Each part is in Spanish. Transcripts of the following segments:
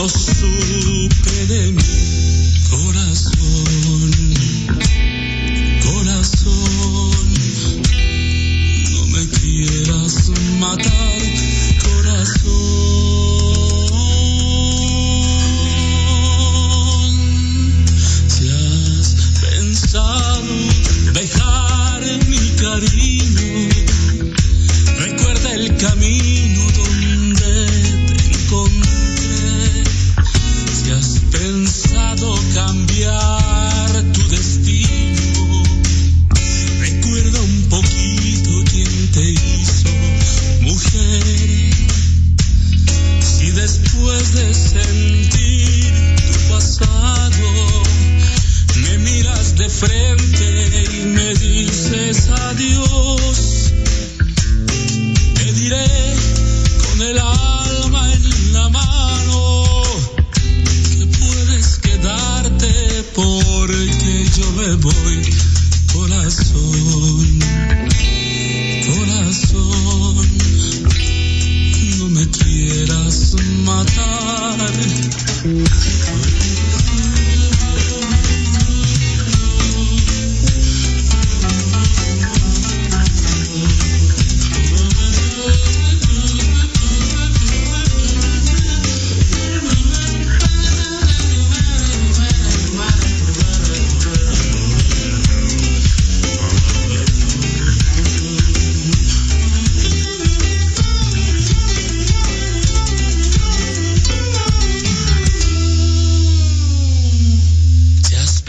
no supe de mí.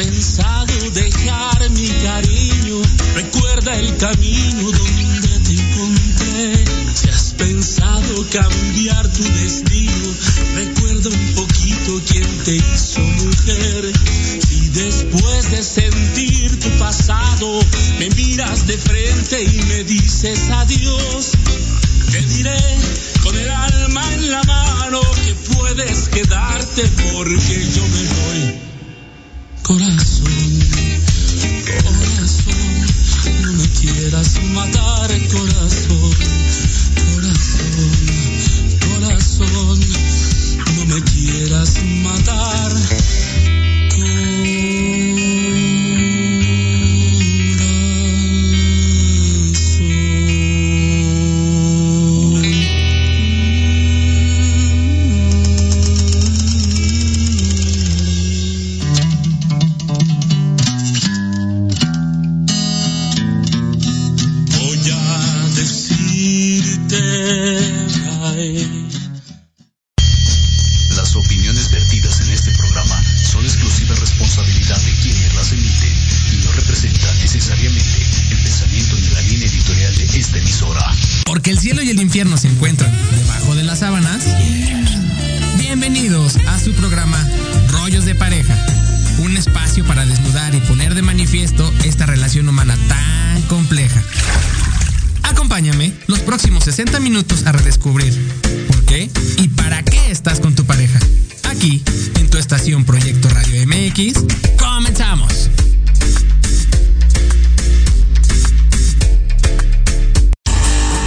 pensado dejar mi cariño. Recuerda el camino donde te encontré. Si has pensado cambiar tu destino, recuerda un poquito quién te hizo mujer. Si después de sentir tu pasado, me miras de frente y me dices adiós, te diré con el alma en la mano que puedes quedarte porque yo me voy. Corazón, corazón, no me quieras matar, corazón, corazón, corazón, no me quieras matar.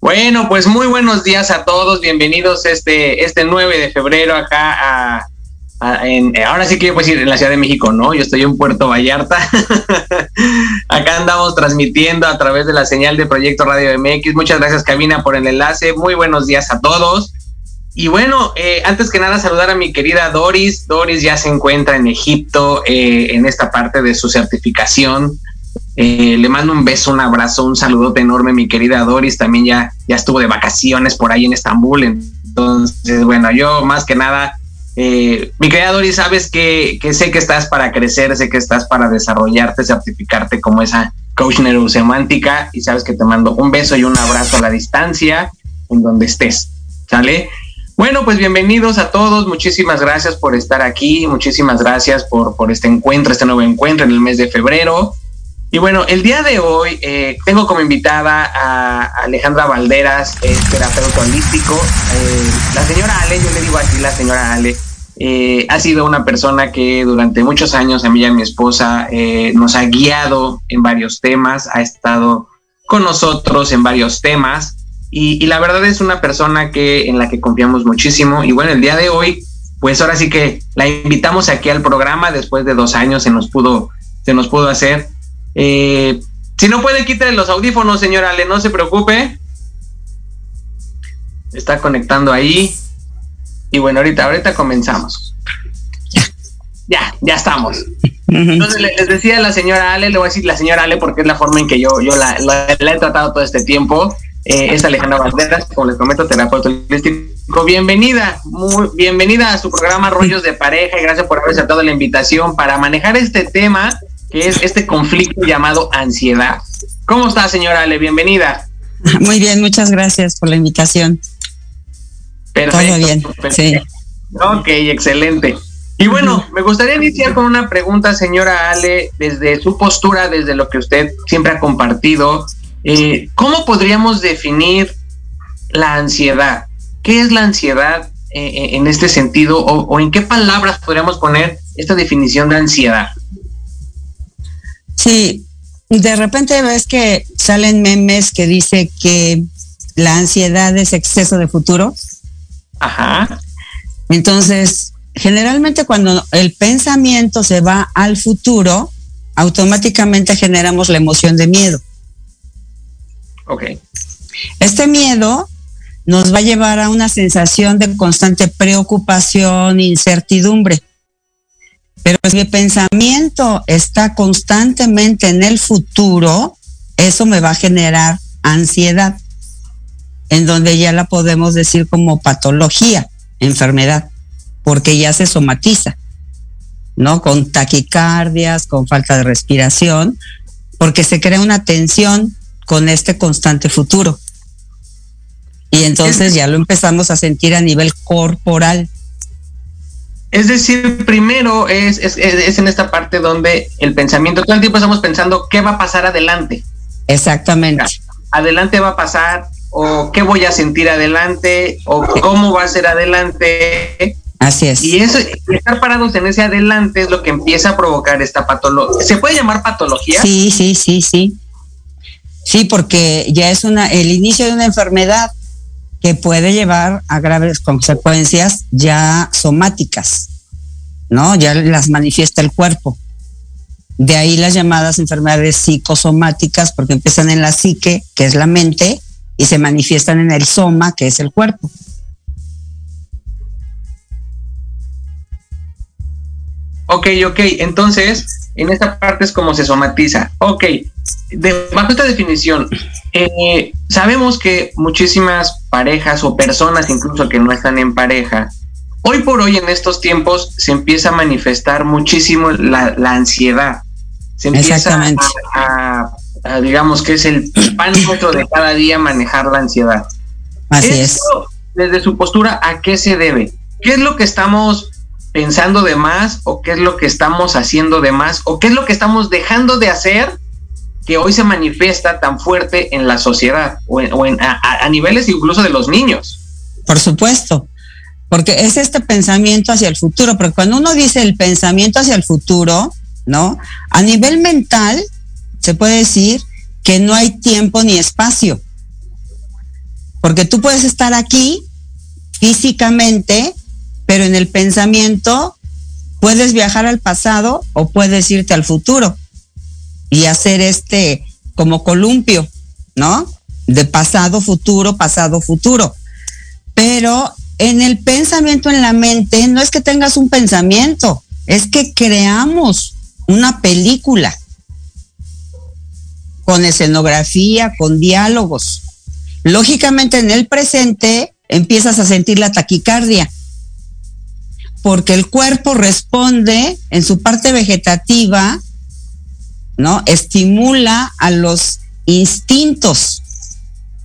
Bueno, pues muy buenos días a todos, bienvenidos este, este 9 de febrero acá a, ahora sí que yo puedo decir en la Ciudad de México, ¿no? Yo estoy en Puerto Vallarta. acá andamos transmitiendo a través de la señal de Proyecto Radio MX. Muchas gracias, Cabina, por el enlace. Muy buenos días a todos. Y bueno, eh, antes que nada, saludar a mi querida Doris. Doris ya se encuentra en Egipto eh, en esta parte de su certificación eh, le mando un beso, un abrazo, un saludote enorme, mi querida Doris. También ya, ya estuvo de vacaciones por ahí en Estambul. Entonces, bueno, yo más que nada, eh, mi querida Doris, sabes que, sé que estás para crecer, sé que estás para desarrollarte, certificarte como esa coach neurosemántica, y sabes que te mando un beso y un abrazo a la distancia, en donde estés. ¿Sale? Bueno, pues bienvenidos a todos, muchísimas gracias por estar aquí, muchísimas gracias por, por este encuentro, este nuevo encuentro en el mes de febrero. Y bueno, el día de hoy eh, tengo como invitada a Alejandra Valderas, terapeuta holístico. Eh, la señora Ale, yo le digo así, la señora Ale, eh, ha sido una persona que durante muchos años a mí y a mi esposa nos ha guiado en varios temas, ha estado con nosotros en varios temas. Y, la verdad es una persona que en la que confiamos muchísimo. Y bueno, el día de hoy, pues ahora sí que la invitamos aquí al programa. Después de dos años se nos pudo, se nos pudo hacer. Eh, si no puede, quítale los audífonos, señora Ale, no se preocupe. Está conectando ahí. Y bueno, ahorita, ahorita comenzamos. Ya, ya estamos. Entonces les decía la señora Ale, le voy a decir la señora Ale porque es la forma en que yo, yo la he tratado todo este tiempo eh, es Alejandra Banderas, como les comento, terapeuta holístico. Bienvenida, muy bienvenida a su programa Rollos de Pareja y gracias por haber aceptado la invitación para manejar este tema que es este conflicto llamado ansiedad. ¿Cómo está, señora Ale? Bienvenida. Muy bien, muchas gracias por la invitación. Perfecto. Todo bien, sí. Ok, excelente. Y bueno, me gustaría iniciar con una pregunta, señora Ale, desde su postura, desde lo que usted siempre ha compartido, eh, ¿Cómo podríamos definir la ansiedad? ¿Qué es la ansiedad eh, eh, en este sentido? O, en qué palabras podríamos poner esta definición de ansiedad? Sí, de repente ves que salen memes que dice que la ansiedad es exceso de futuro. Ajá. Entonces, generalmente cuando el pensamiento se va al futuro, automáticamente generamos la emoción de miedo. Ok. Este miedo nos va a llevar a una sensación de constante preocupación, incertidumbre. Pero si mi pensamiento está constantemente en el futuro, eso me va a generar ansiedad, en donde ya la podemos decir como patología, enfermedad, porque ya se somatiza, ¿no? Con taquicardias, con falta de respiración, porque se crea una tensión con este constante futuro. Y entonces ya lo empezamos a sentir a nivel corporal. Es decir, primero es, es, en esta parte donde el pensamiento, todo el tiempo estamos pensando qué va a pasar adelante. Exactamente. Adelante va a pasar, o qué voy a sentir adelante, o cómo va a ser adelante. Así es. Y eso, estar parados en ese adelante es lo que empieza a provocar esta patología. ¿Se puede llamar patología? Sí, sí, sí, sí. Sí, porque ya es una, el inicio de una enfermedad que puede llevar a graves consecuencias ya somáticas, ¿no? Ya las manifiesta el cuerpo. De ahí las llamadas enfermedades psicosomáticas, porque empiezan en la psique, que es la mente, y se manifiestan en el soma, que es el cuerpo. Ok, ok, entonces en esta parte es como se somatiza. Ok, de, bajo esta definición, eh, sabemos que muchísimas parejas o personas incluso que no están en pareja, hoy por hoy en estos tiempos se empieza a manifestar muchísimo la, ansiedad. Se empieza a, digamos que es el pan de cada día manejar la ansiedad. Así es. Desde su postura, ¿a qué se debe? ¿Qué es lo que estamos pensando de más o qué es lo que estamos haciendo de más o qué es lo que estamos dejando de hacer que hoy se manifiesta tan fuerte en la sociedad o, en, a, niveles incluso de los niños. Por supuesto, porque es este pensamiento hacia el futuro, porque cuando uno dice el pensamiento hacia el futuro, ¿no? A nivel mental se puede decir que no hay tiempo ni espacio, porque tú puedes estar aquí físicamente pero en el pensamiento puedes viajar al pasado o puedes irte al futuro y hacer este como columpio, ¿no? De pasado, futuro, pasado, futuro. Pero en el pensamiento, en la mente, no es que tengas un pensamiento, es que creamos una película con escenografía, con diálogos. Lógicamente en el presente empiezas a sentir la taquicardia porque el cuerpo responde en su parte vegetativa ¿no? Estimula a los instintos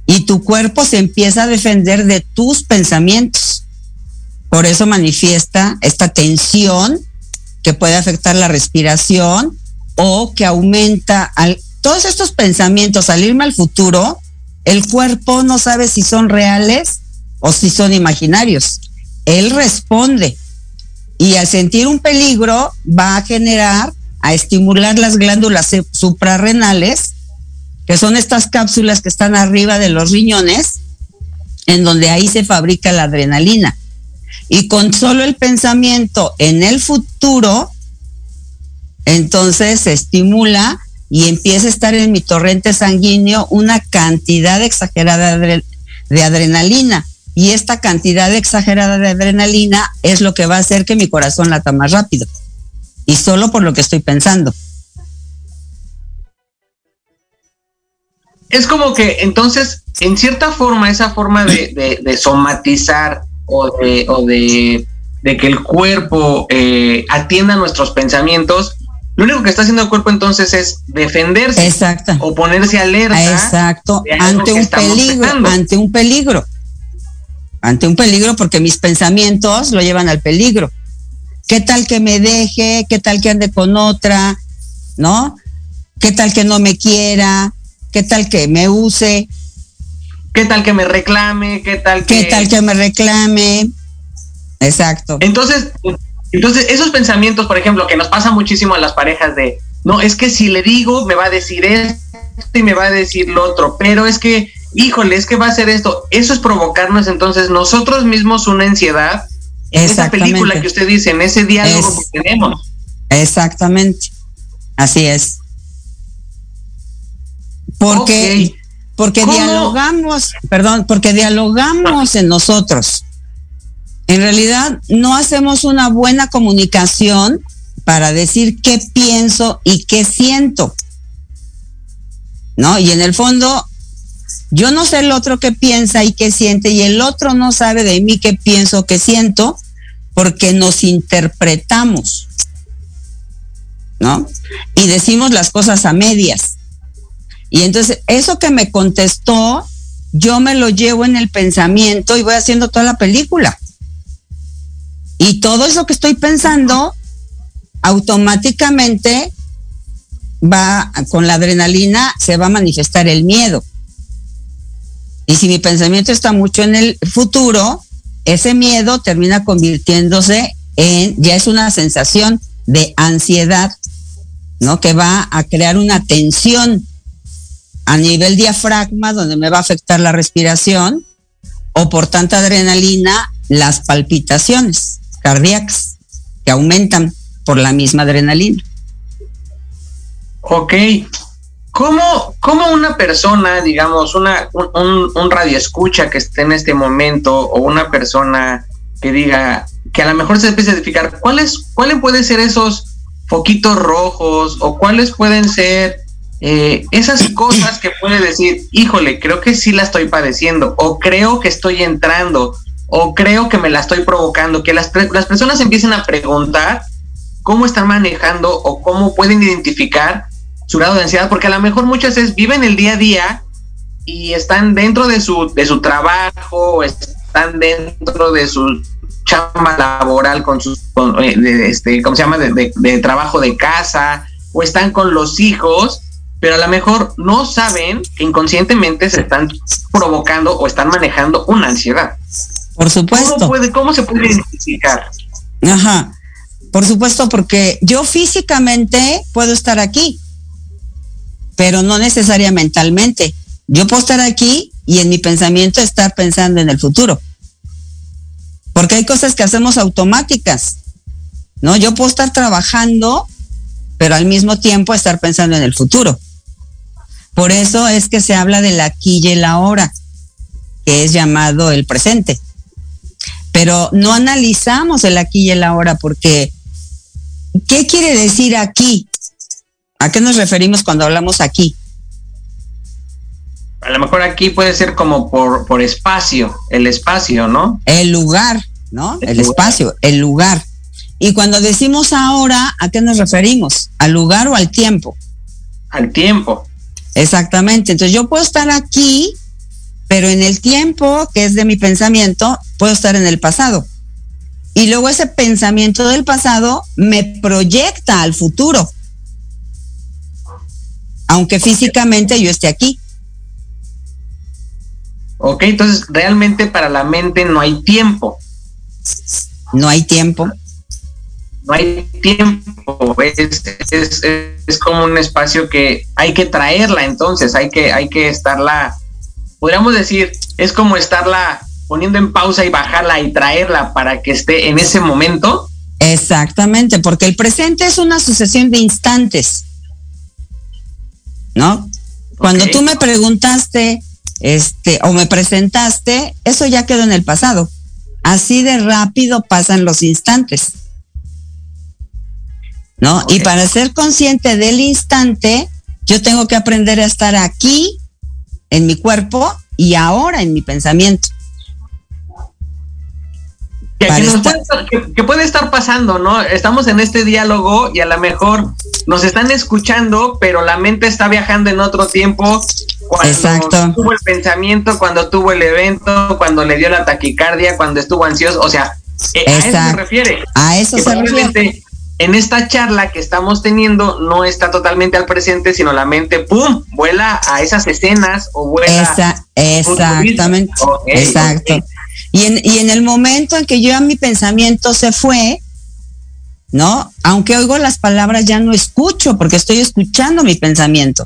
y tu cuerpo se empieza a defender de tus pensamientos. Por eso manifiesta esta tensión que puede afectar la respiración o que aumenta al, todos estos pensamientos al irme al futuro, el cuerpo no sabe si son reales o si son imaginarios. Él responde y al sentir un peligro va a generar, a estimular las glándulas suprarrenales, que son estas cápsulas que están arriba de los riñones, en donde ahí se fabrica la adrenalina. Y con solo el pensamiento en el futuro, entonces se estimula y empieza a estar en mi torrente sanguíneo una cantidad exagerada de adrenalina. Y esta cantidad exagerada de adrenalina es lo que va a hacer que mi corazón lata más rápido. Y solo por lo que estoy pensando. Es como que entonces, en cierta forma, esa forma de, somatizar o de, o de, que el cuerpo eh, atienda nuestros pensamientos, lo único que está haciendo el cuerpo entonces es defenderse Exacto. o ponerse alerta. Exacto, ante un peligro, ante un peligro. Ante un peligro porque mis pensamientos lo llevan al peligro. ¿Qué tal que me deje? ¿Qué tal que ande con otra? ¿No? ¿Qué tal que no me quiera? ¿Qué tal que me use? ¿Qué tal que me reclame? ¿Qué tal que... ¿Qué tal que me reclame? Exacto. Entonces, entonces, esos pensamientos, por ejemplo, que nos pasa muchísimo a las parejas de, no, es que si le digo, me va a decir esto y me va a decir lo otro, pero es que, híjole, es que va a hacer esto. Eso es provocarnos entonces nosotros mismos una ansiedad. Esa película que usted dice, en ese diálogo que tenemos. Exactamente. Así es. Porque, porque dialogamos, perdón, porque dialogamos en nosotros en realidad no hacemos una buena comunicación para decir qué pienso y qué siento. ¿No? Y en el fondo, yo no sé el otro qué piensa y qué siente, y el otro no sabe de mí qué pienso, qué siento, porque nos interpretamos. ¿No? Y decimos las cosas a medias. Y entonces, eso que me contestó, yo me lo llevo en el pensamiento y voy haciendo toda la película. Y todo eso que estoy pensando automáticamente va con la adrenalina, se va a manifestar el miedo. Y si mi pensamiento está mucho en el futuro, ese miedo termina convirtiéndose en, ya es una sensación de ansiedad, ¿no? Que va a crear una tensión a nivel diafragma donde me va a afectar la respiración o por tanta adrenalina las palpitaciones cardíacas que aumentan por la misma adrenalina. Ok. ¿Cómo, cómo una persona, digamos, una, un, un radio escucha que esté en este momento o una persona que diga que a lo mejor se empieza a identificar cuáles cuáles pueden ser esos foquitos rojos o cuáles pueden ser eh, esas cosas que puede decir, híjole, creo que sí la estoy padeciendo o creo que estoy entrando o creo que me la estoy provocando, que las, las personas empiecen a preguntar cómo están manejando o cómo pueden identificar su grado de ansiedad, porque a lo mejor muchas veces viven el día a día y están dentro de su, de su trabajo, están dentro de su chamba laboral con sus, eh, este, ¿cómo se llama? De, de, trabajo de casa, o están con los hijos, pero a lo mejor no saben que inconscientemente se están provocando o están manejando una ansiedad. Por supuesto. ¿Cómo, puede, ¿Cómo se puede identificar? Ajá. Por supuesto, porque yo físicamente puedo estar aquí, pero no necesariamente mentalmente. Yo puedo estar aquí y en mi pensamiento estar pensando en el futuro. Porque hay cosas que hacemos automáticas. ¿No? Yo puedo estar trabajando, pero al mismo tiempo estar pensando en el futuro. Por eso es que se habla del aquí y el ahora, que es llamado el presente pero no analizamos el aquí y el ahora porque ¿qué quiere decir aquí? ¿A qué nos referimos cuando hablamos aquí? A lo mejor aquí puede ser como por, por espacio, el espacio, ¿no? El lugar, ¿no? El, espacio, el lugar. Y cuando decimos ahora, ¿a qué nos referimos? ¿Al lugar o al tiempo? al tiempo. Exactamente. Entonces yo puedo estar aquí, pero en el tiempo que es de mi pensamiento, puedo estar en el pasado. Y luego ese pensamiento del pasado me proyecta al futuro. Aunque físicamente yo esté aquí. Ok, entonces realmente para la mente no hay tiempo. No hay tiempo. No hay tiempo. Es, es, es, como un espacio que hay que traerla entonces, hay que, hay que estarla, podríamos decir, es como estarla poniendo en pausa y bajarla y traerla para que esté en ese momento. Exactamente, porque el presente es una sucesión de instantes. ¿No? Cuando tú me preguntaste, este, o me presentaste, eso ya quedó en el pasado. Así de rápido pasan los instantes. ¿No? Y para ser consciente del instante, yo tengo que aprender a estar aquí, en mi cuerpo, y ahora en mi pensamiento. Que, puede estar, que, puede estar, pasando, ¿no? Estamos en este diálogo y a lo mejor nos están escuchando, pero la mente está viajando en otro tiempo. Cuando Exacto. tuvo el pensamiento, cuando tuvo el evento, cuando le dio la taquicardia, cuando estuvo ansioso. O sea, eh, a eso se refiere. A eso se refiere. En esta charla que estamos teniendo no está totalmente al presente, sino la mente, ¡pum!, vuela a esas escenas o vuela. exactamente. exacto. Y en, y en el momento en que yo a mi pensamiento se fue, ¿no? Aunque oigo las palabras, ya no escucho porque estoy escuchando mi pensamiento.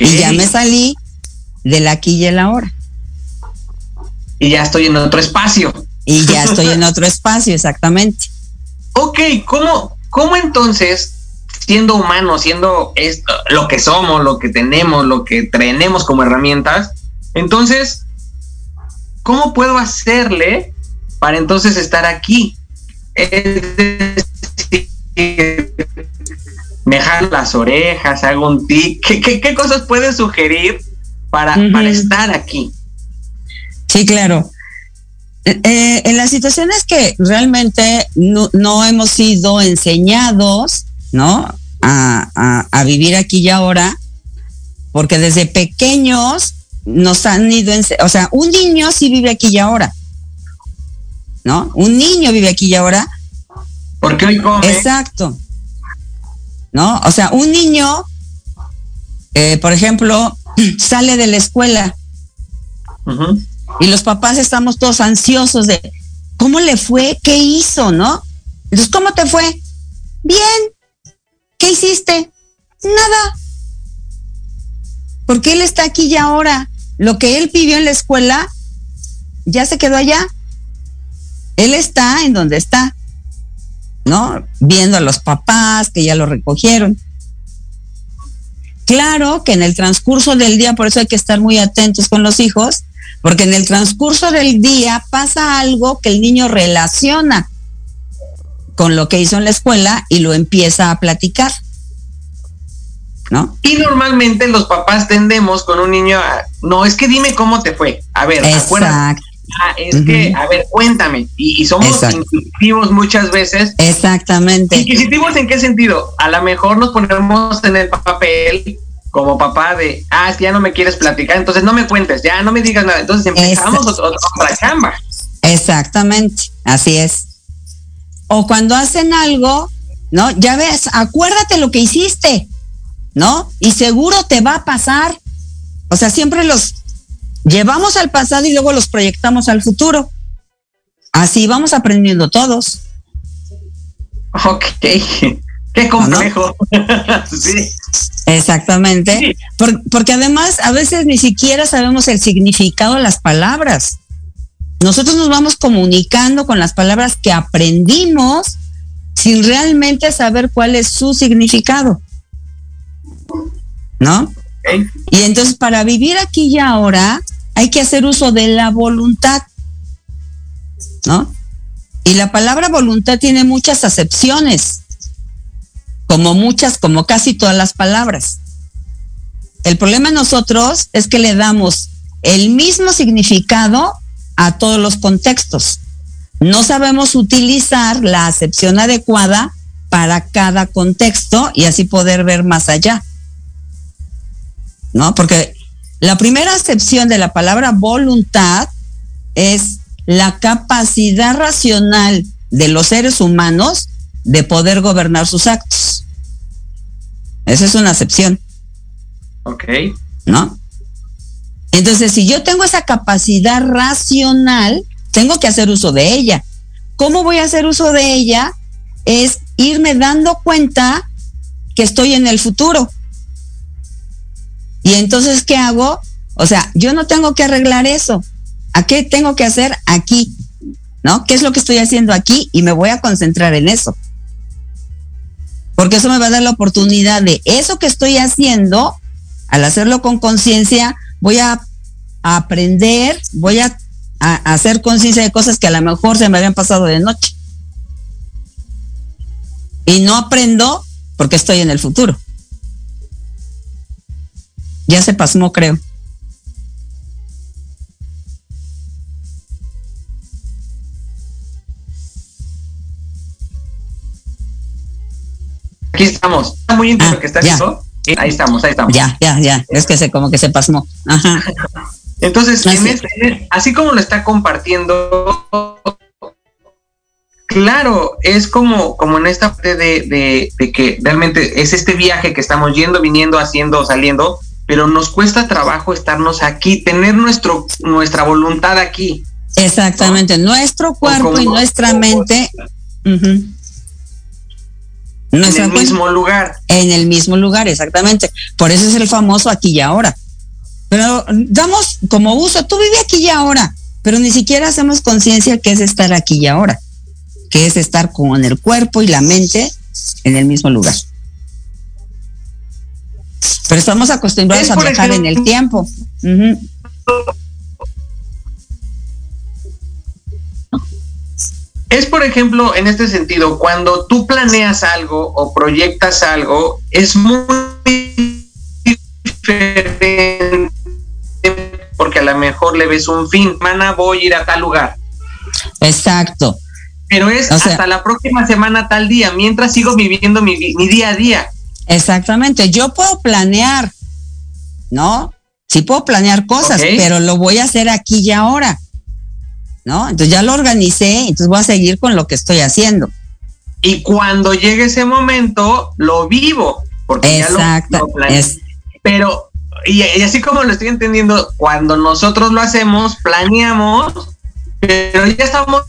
Y ya me salí del aquí y el ahora. Y ya estoy en otro espacio. Y ya estoy en otro espacio, exactamente. Ok, ¿cómo, cómo entonces, siendo humanos, siendo esto, lo que somos, lo que tenemos, lo que tenemos como herramientas, entonces, ¿cómo puedo hacerle para entonces estar aquí? Es decir, me jalo las orejas, hago un tic. ¿Qué, cosas puedes sugerir para, para estar aquí? Sí, claro. Eh, en las situaciones que realmente no, hemos sido enseñados, ¿no? A, a, vivir aquí y ahora, porque desde pequeños nos han ido, o sea, un niño sí vive aquí y ahora, ¿no? Un niño vive aquí y ahora. Porque hoy come. Exacto. ¿No? O sea, un niño, eh, por ejemplo, sale de la escuela y los papás estamos todos ansiosos de cómo le fue, qué hizo, ¿no? Entonces, ¿cómo te fue? Bien. ¿Qué hiciste? Nada. Porque él está aquí y ahora. Lo que él vivió en la escuela ya se quedó allá. Él está en donde está, ¿no? Viendo a los papás que ya lo recogieron. Claro que en el transcurso del día, por eso hay que estar muy atentos con los hijos, porque en el transcurso del día pasa algo que el niño relaciona con lo que hizo en la escuela y lo empieza a platicar. ¿No? Y normalmente los papás tendemos con un niño a, no, es que dime cómo te fue. A ver, acuérdate. Ah, es que, a ver, cuéntame. Y, somos inquisitivos muchas veces. Exactamente. ¿Inquisitivos en qué sentido? A lo mejor nos ponemos en el papel como papá de, ah, es que ya no me quieres platicar, entonces no me cuentes, ya no me digas nada. Entonces empezamos otra, chamba. Exactamente, así es. O cuando hacen algo, ¿no? Ya ves, acuérdate lo que hiciste, ¿no? Y seguro te va a pasar. O sea, siempre los llevamos al pasado y luego los proyectamos al futuro. Así vamos aprendiendo todos. Ok. Qué complejo. sí. Exactamente. porque además a veces ni siquiera sabemos el significado de las palabras. Nosotros nos vamos comunicando con las palabras que aprendimos sin realmente saber cuál es su significado. ¿No? Y entonces para vivir aquí y ahora hay que hacer uso de la voluntad. ¿No? Y la palabra voluntad tiene muchas acepciones como muchas, como casi todas las palabras. El problema nosotros es que le damos el mismo significado a todos los contextos. No sabemos utilizar la acepción adecuada para cada contexto y así poder ver más allá. ¿No? Porque la primera acepción de la palabra voluntad es la capacidad racional de los seres humanos de poder gobernar sus actos. Esa es una acepción. Ok. ¿No? Entonces, si yo tengo esa capacidad racional, tengo que hacer uso de ella. ¿Cómo voy a hacer uso de ella? Es irme dando cuenta que estoy en el futuro. Y entonces, ¿qué hago? O sea, yo no tengo que arreglar eso. ¿A qué tengo que hacer aquí? ¿No? ¿Qué es lo que estoy haciendo aquí? Y me voy a concentrar en eso. Porque eso me va a dar la oportunidad de eso que estoy haciendo, al hacerlo con conciencia, voy a, aprender, voy a, a hacer conciencia de cosas que a lo mejor se me habían pasado de noche. Y no aprendo porque estoy en el futuro. Ya se pasmó, creo. Aquí estamos. Está muy íntimo ah, que está haciendo. Ahí estamos, ahí estamos. Ya, ya, ya. Es que se como que se pasmó. Ajá. Entonces, este, así como lo está compartiendo, claro, es como, como en esta parte de, de, que realmente es este viaje que estamos yendo, viniendo, haciendo, saliendo, pero nos cuesta trabajo estarnos aquí, tener nuestro, nuestra voluntad aquí. Exactamente, nuestro cuerpo y nuestra mente. en el mismo lugar. En el mismo lugar, exactamente. Por eso es el famoso aquí y ahora. Pero damos como uso, tú vive aquí y ahora, pero ni siquiera hacemos conciencia que es estar aquí y ahora, que es estar con el cuerpo y la mente en el mismo lugar. Pero estamos acostumbrados a viajar en el tiempo. Es, por ejemplo, en este sentido, cuando tú planeas algo o proyectas algo, es muy diferente porque a lo mejor le ves un fin, semana voy a ir a tal lugar. Exacto. Pero es hasta la próxima semana tal día, mientras sigo viviendo mi, día a día. Exactamente, yo puedo planear, ¿no? Sí puedo planear cosas, pero lo voy a hacer aquí y ahora. ¿no? Entonces ya lo organicé, entonces voy a seguir con lo que estoy haciendo. Y cuando llegue ese momento, lo vivo, porque ya lo, Pero, y, así como lo estoy entendiendo, cuando nosotros lo hacemos, planeamos, pero ya estamos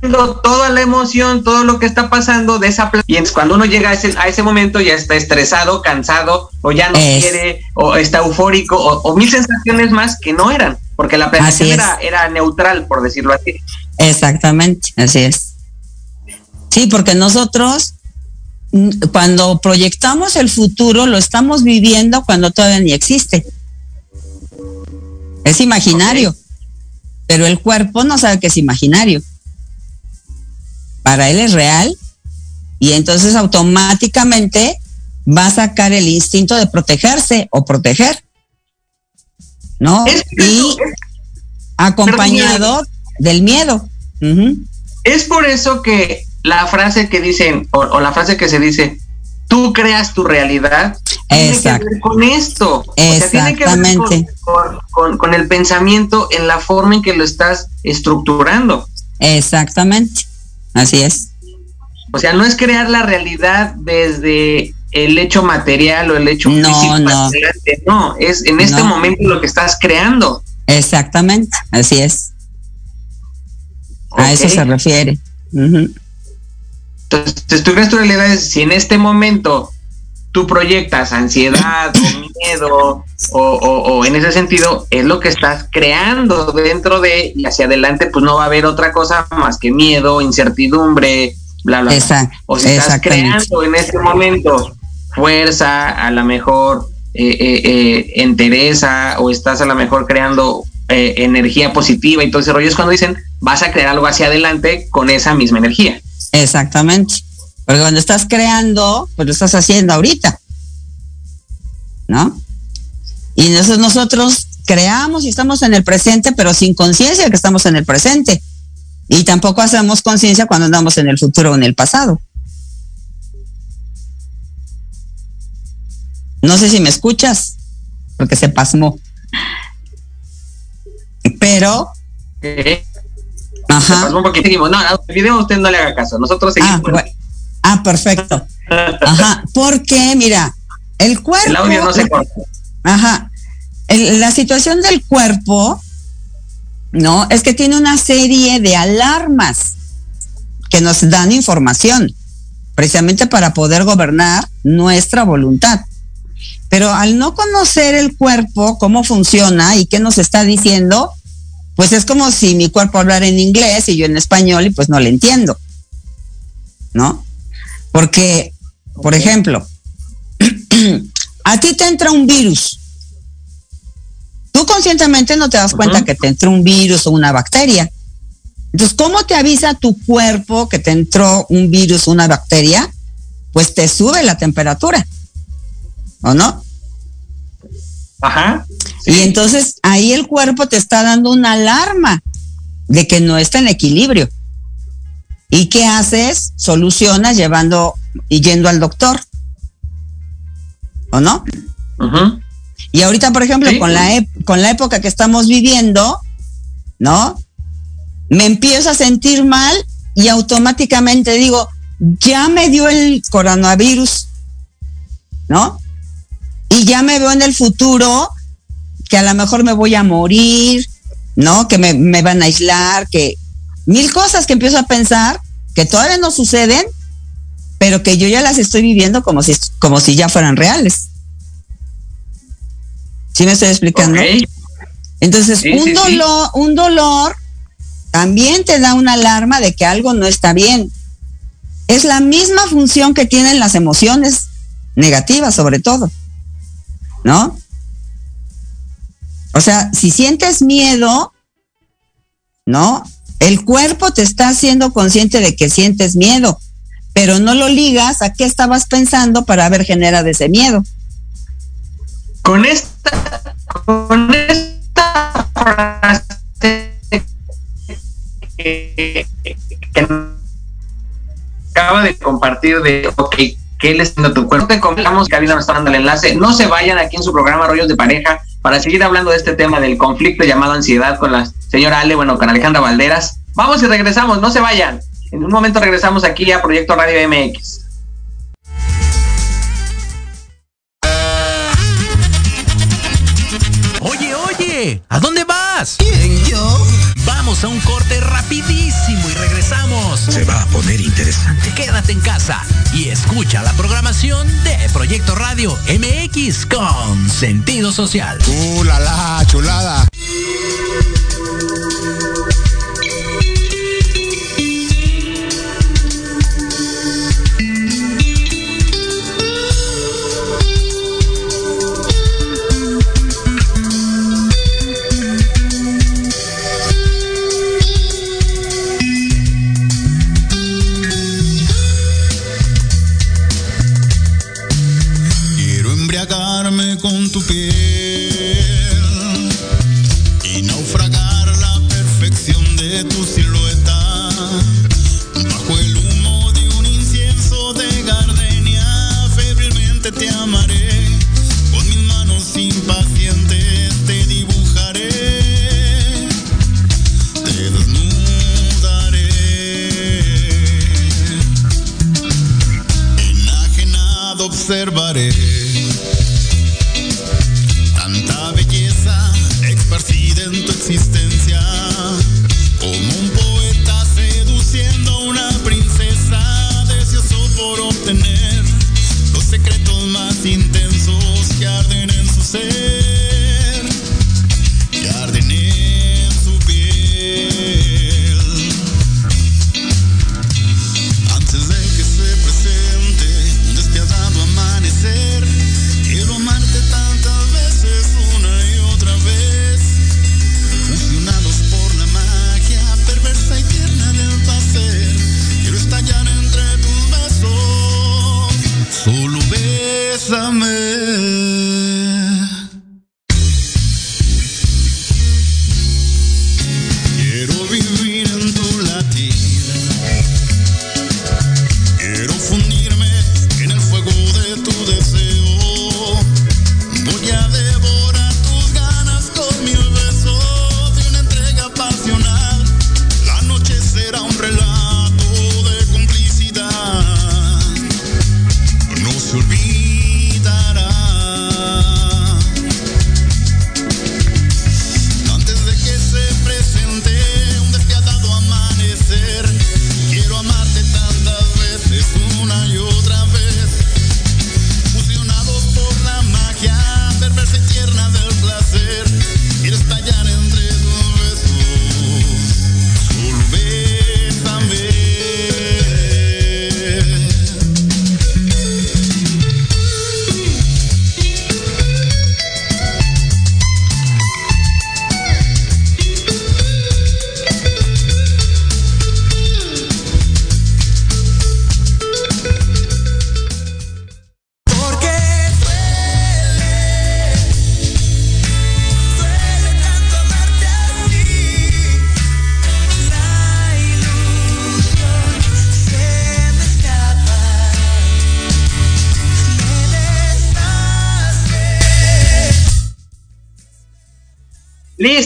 toda la emoción, todo lo que está pasando de esa y cuando uno llega a ese, a ese momento ya está estresado, cansado o ya no quiere o está eufórico o, mil sensaciones más que no eran, porque la planeación era, era neutral, por decirlo así. Exactamente, así es. Sí, porque nosotros cuando proyectamos el futuro lo estamos viviendo cuando todavía ni existe. Es imaginario, pero el cuerpo no sabe que es imaginario para él es real y entonces automáticamente va a sacar el instinto de protegerse o proteger. ¿No? y acompañado del miedo. Es por eso que la frase que dicen, o, la frase que se dice, tú creas tu realidad, tiene que ver con esto. Exactamente. con, con el pensamiento en la forma en que lo estás estructurando. Exactamente. Así es. O sea, no es crear la realidad desde el hecho material o el hecho no, físico. No, no, es en este momento lo que estás creando. Exactamente, así es. A eso se refiere. Entonces, tú creas tu realidad si en este momento tú proyectas ansiedad o miedo o, o, en ese sentido es lo que estás creando dentro de y hacia adelante pues no va a haber otra cosa más que miedo, incertidumbre, bla, bla. Exacto, o si estás creando en este momento fuerza, a lo mejor eh, eh, eh, entereza o estás a lo mejor creando energía positiva y todo ese rollo es cuando dicen vas a crear algo hacia adelante con esa misma energía. Exactamente. Porque cuando estás creando, pues lo estás haciendo ahorita. ¿No? Y entonces nosotros creamos y estamos en el presente, pero sin conciencia que estamos en el presente. Y tampoco hacemos conciencia cuando andamos en el futuro o en el pasado. No sé si me escuchas, porque se pasmó. Pero. Ajá. Se pasmó porque seguimos. No, el video usted no le haga caso. Nosotros seguimos. Ah, ah perfecto. Ajá. Porque, mira, el cuerpo. El audio no se corta. Ajá. la situación del cuerpo, ¿no? Es que tiene una serie de alarmas que nos dan información, precisamente para poder gobernar nuestra voluntad. Pero al no conocer el cuerpo, cómo funciona y qué nos está diciendo, pues es como si mi cuerpo hablara en inglés y yo en español y pues no le entiendo. ¿No? Porque, por ejemplo, a ti te entra un virus. Tú conscientemente no te das cuenta que te entró un virus o una bacteria. Entonces, ¿cómo te avisa tu cuerpo que te entró un virus o una bacteria? Pues te sube la temperatura. ¿o no? Ajá. Y entonces ahí el cuerpo te está dando una alarma de que no está en equilibrio. ¿Y qué haces? Solucionas llevando y yendo al doctor. ¿O no? Y ahorita, por ejemplo, con, la con la época que estamos viviendo, ¿no? Me empiezo a sentir mal y automáticamente digo, ya me dio el coronavirus, ¿no? y ya me veo en el futuro que a lo mejor me voy a morir, ¿no? Que me, van a aislar, que mil cosas que empiezo a pensar que todavía no suceden, pero que yo ya las estoy viviendo como si, como si ya fueran reales. ¿Sí me estoy explicando? Entonces, un dolor, un dolor también te da una alarma de que algo no está bien. Es la misma función que tienen las emociones negativas, sobre todo. ¿no? O sea, si sientes miedo, ¿no? El cuerpo te está haciendo consciente de que sientes miedo, pero no lo ligas a qué estabas pensando para haber generado ese miedo. Con esta, con esta frase que, acaba de compartir de, ok, ¿Qué les a tu cuerpo? Te comentamos Cabina nos está dando el enlace. No se vayan aquí en su programa Rollos de Pareja para seguir hablando de este tema del conflicto llamado ansiedad con la señora Ale, bueno, con Alejandra Valderas. Vamos y regresamos, no se vayan. En un momento regresamos aquí a Proyecto Radio MX. Oye, oye, ¿a dónde vas? ¿Quién, yo? Vamos a un corte rapidísimo y regresamos. Se va a poner interesante. Quédate en casa y escucha la programación de Proyecto Radio MX con sentido social. ¡Uh, la, la chulada!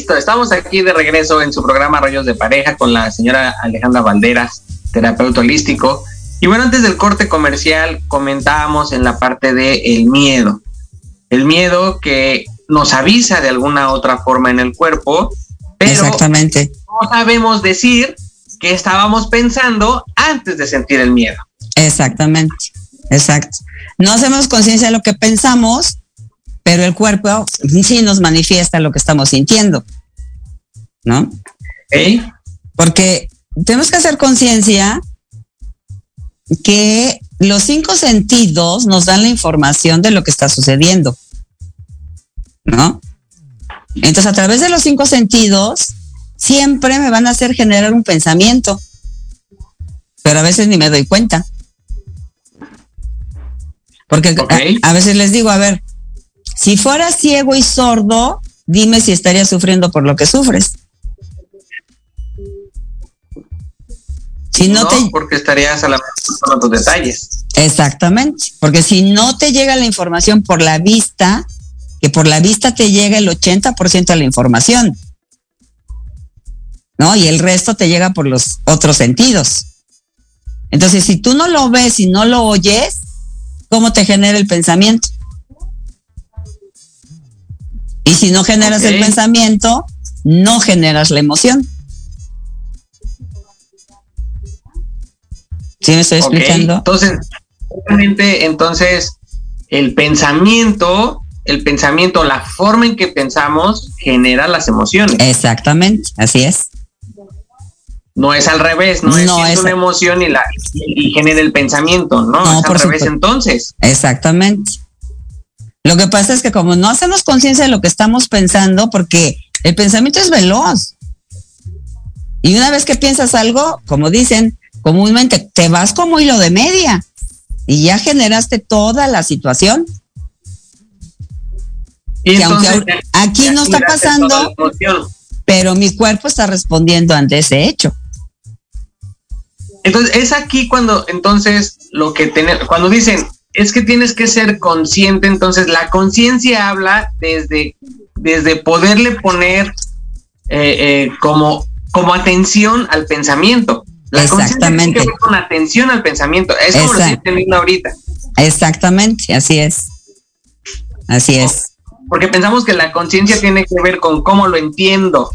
Listo, estamos aquí de regreso en su programa Rollos de Pareja con la señora Alejandra Valderas, terapeuta holístico. Y bueno, antes del corte comercial comentábamos en la parte de el miedo. El miedo que nos avisa de alguna otra forma en el cuerpo, pero Exactamente. no sabemos decir qué estábamos pensando antes de sentir el miedo. Exactamente. Exacto. No hacemos conciencia de lo que pensamos, pero el cuerpo sí nos manifiesta lo que estamos sintiendo. ¿No? Porque tenemos que hacer conciencia que los cinco sentidos nos dan la información de lo que está sucediendo. ¿No? Entonces, a través de los cinco sentidos, siempre me van a hacer generar un pensamiento. Pero a veces ni me doy cuenta. Porque a, a veces les digo, a ver, si fuera ciego y sordo, dime si estaría sufriendo por lo que sufres. Si no, no, te, porque estarías a la con otros detalles. Exactamente, porque si no te llega la información por la vista, que por la vista te llega el 80% de la información, ¿no? Y el resto te llega por los otros sentidos. Entonces, si tú no lo ves y no lo oyes, ¿cómo te genera el pensamiento? Y si no generas el pensamiento, no generas la emoción. ¿Sí me estoy explicando? Entonces, obviamente, entonces, el pensamiento, el pensamiento, la forma en que pensamos genera las emociones. Exactamente, así es. No es al revés, no es, No, es- una emoción y la y genera el pensamiento, no, No, es por al revés supuesto. entonces. Exactamente. Lo que pasa es que como no hacemos conciencia de lo que estamos pensando, porque el pensamiento es veloz. Y una vez que piensas algo, como dicen comúnmente, te vas como hilo de media y ya generaste toda la situación. Y Que aunque entonces, aquí no está pasando, pero mi cuerpo está respondiendo ante ese hecho. Entonces, es aquí cuando, entonces, lo que tener, cuando dicen, es que tienes que ser consciente, entonces la conciencia habla desde, desde poderle poner eh, eh, como, como atención al pensamiento. La Exactamente. que ver con atención al pensamiento. Es como lo estoy ahorita. Exactamente, así es. Así es. Porque pensamos que la conciencia tiene que ver con cómo lo entiendo,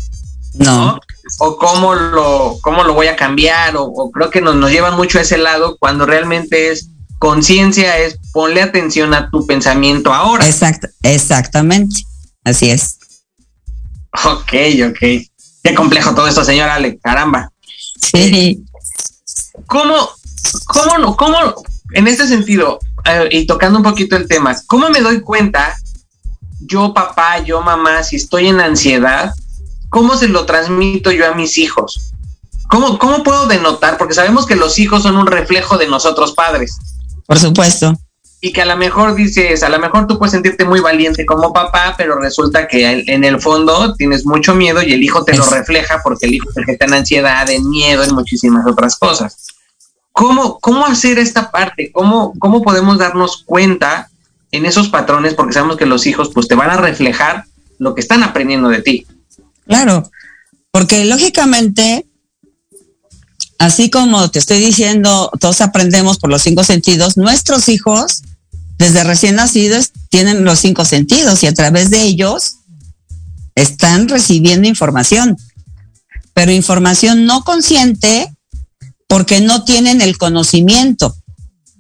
No, ¿no? O cómo lo, cómo lo voy a cambiar, o, o creo que nos, nos lleva mucho a ese lado cuando realmente es conciencia, es ponle atención a tu pensamiento ahora. exact, exactamente. Así es. Ok, ok. Qué complejo todo esto, señor Ale, caramba. Sí. ¿Cómo, cómo, no- cómo, en este sentido, eh, y tocando un poquito el tema, cómo me doy cuenta, yo papá, yo mamá, si estoy en ansiedad, cómo se lo transmito yo a mis hijos? ¿Cómo, ¿Cómo puedo denotar? Porque sabemos que los hijos son un reflejo de nosotros padres. Por supuesto. Y que a lo mejor dices, a lo mejor tú puedes sentirte muy valiente como papá, pero resulta que en el fondo tienes mucho miedo y el hijo te lo refleja porque el hijo es el que está en ansiedad, en miedo, en muchísimas otras cosas. ¿Cómo, cómo hacer esta parte? ¿Cómo, ¿Cómo podemos darnos cuenta en esos patrones? Porque sabemos que los hijos pues te van a reflejar lo que están aprendiendo de ti. Claro, porque lógicamente, así como te estoy diciendo, todos aprendemos por los cinco sentidos, nuestros hijos, desde recién nacidos, tienen los cinco sentidos y a través de ellos están recibiendo información, pero información no consciente porque no tienen el conocimiento.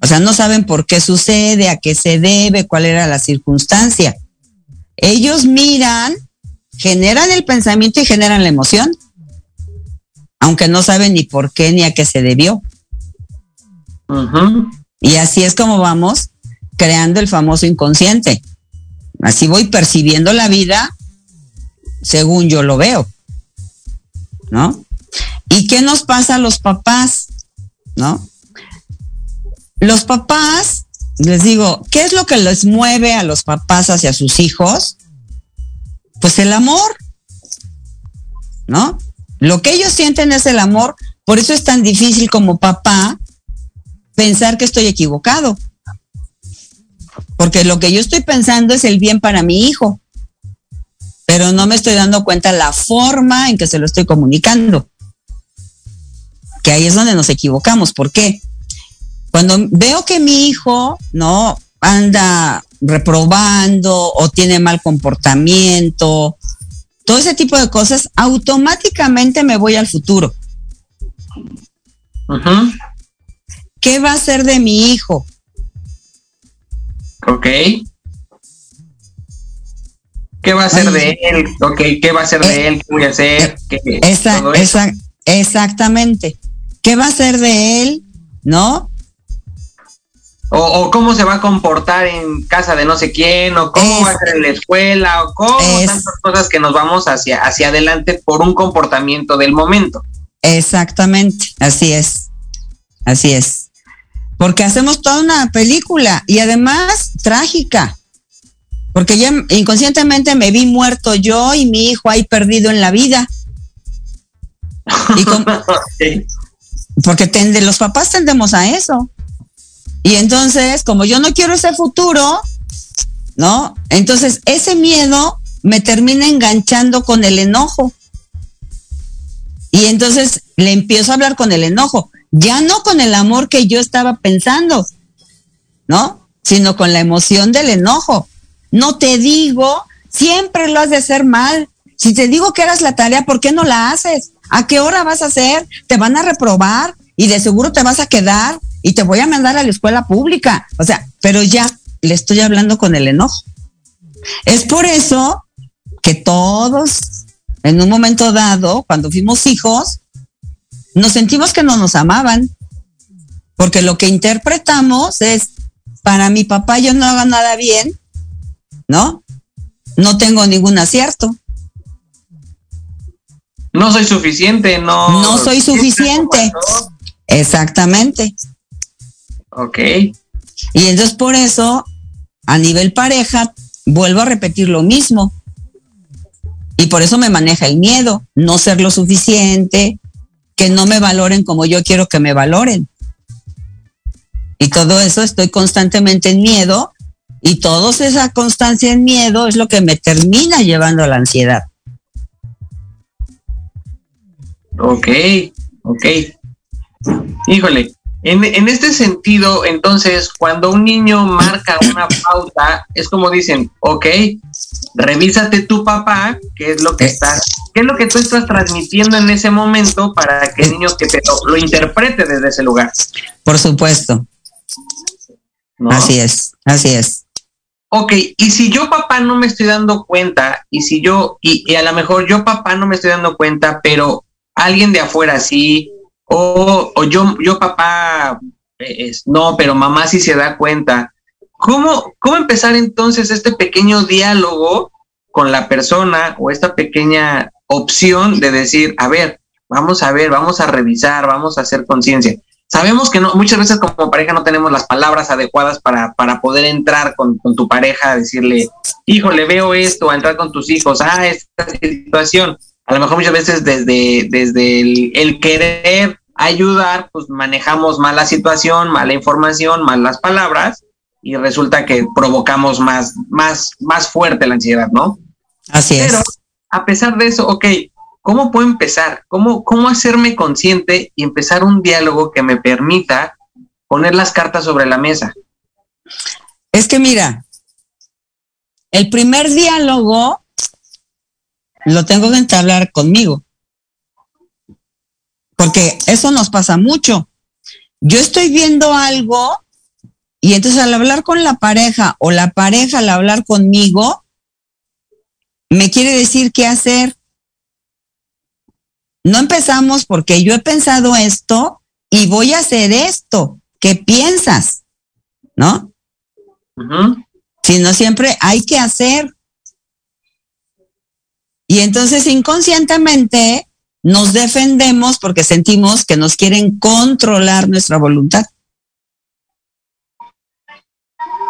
O sea, no saben por qué sucede, a qué se debe, cuál era la circunstancia. Ellos miran generan el pensamiento y generan la emoción, aunque no saben ni por qué ni a qué se debió. Y así es como vamos creando el famoso inconsciente. Así voy percibiendo la vida según yo lo veo. ¿No? ¿Y qué nos pasa a los papás? ¿No? Los papás, les digo, ¿qué es lo que les mueve a los papás hacia sus hijos? Pues el amor, ¿no? Lo que ellos sienten es el amor, por eso es tan difícil como papá pensar que estoy equivocado. Porque lo que yo estoy pensando es el bien para mi hijo. pero no me estoy dando cuenta la forma en que se lo estoy comunicando. Que ahí es donde nos equivocamos. ¿Por qué? Cuando veo que mi hijo, ¿no? Anda reprobando o tiene mal comportamiento, todo ese tipo de cosas, automáticamente me voy al futuro. ¿Qué va a ser de mi hijo? Ok. ¿Qué va a ser de él? Ok, ¿qué va a ser de eh, él? ¿Qué voy a hacer? Eh, esa, exactamente. ¿Qué va a ser de él? ¿No? O, cómo se va a comportar en casa de no sé quién, o cómo va a ser en la escuela, o cómo tantas cosas que nos vamos hacia, hacia adelante por un comportamiento del momento. Exactamente, así es, así es. Porque hacemos toda una película y además trágica, porque ya inconscientemente me vi muerto yo y mi hijo ahí perdido en la vida. Porque los papás tendemos a eso. Y entonces, como yo no quiero ese futuro, ¿no? Entonces ese miedo me termina enganchando con el enojo. Y entonces le empiezo a hablar con el enojo, ya no con el amor que yo estaba pensando, ¿no? Sino con la emoción del enojo. No te digo, siempre lo has de hacer mal. Si te digo que hagas la tarea, ¿por qué no la haces? ¿A qué hora vas a hacer? Te van a reprobar y de seguro te vas a quedar y te voy a mandar a la escuela pública. O sea, pero ya le estoy hablando con el enojo. Es por eso que todos, en un momento dado, cuando fuimos hijos, nos sentimos que no nos amaban. Porque lo que interpretamos es, para mi papá yo no hago nada bien, ¿no? No tengo ningún acierto. No soy suficiente, no. No soy suficiente. Exactamente. Ok. Y entonces por eso, a nivel pareja, vuelvo a repetir lo mismo. Y por eso me maneja el miedo, no ser lo suficiente, que no me valoren como yo quiero que me valoren. Y todo eso estoy constantemente en miedo y toda esa constancia en miedo es lo que me termina llevando a la ansiedad. Ok, ok. Híjole, en, este sentido, entonces, cuando un niño marca una pauta, es como dicen, ok, revísate tu papá, qué es lo que estás, qué es lo que tú estás transmitiendo en ese momento para que el niño que te lo, interprete desde ese lugar. Por supuesto. Así es, así es. Ok, y si yo papá no me estoy dando cuenta, y si yo, y, y a lo mejor yo papá no me estoy dando cuenta, pero alguien de afuera sí, o, yo, yo papá, no, pero mamá sí se da cuenta. ¿Cómo, ¿Cómo empezar entonces este pequeño diálogo con la persona o esta pequeña opción de decir, a ver, vamos a ver, vamos a revisar, vamos a hacer conciencia? Sabemos que no, muchas veces como pareja no tenemos las palabras adecuadas para, para poder entrar con, con tu pareja, decirle, hijo, le veo esto, a entrar con tus hijos, ah, esta situación a lo mejor muchas veces desde, desde el, querer ayudar, pues manejamos mala situación, mala información, malas palabras y resulta que provocamos más, más, más fuerte la ansiedad, ¿no? Así es. Pero a pesar de eso, ok, ¿cómo puedo empezar? ¿Cómo, ¿Cómo hacerme consciente y empezar un diálogo que me permita poner las cartas sobre la mesa? Es que mira, el primer diálogo lo tengo que entablar conmigo. Porque eso nos pasa mucho. Yo estoy viendo algo y entonces al hablar con la pareja o la pareja al hablar conmigo, me quiere decir qué hacer. No empezamos porque yo he pensado esto y voy a hacer esto. ¿Qué piensas? ¿No? Sino siempre hay que hacer. Y entonces inconscientemente nos defendemos porque sentimos que nos quieren controlar nuestra voluntad.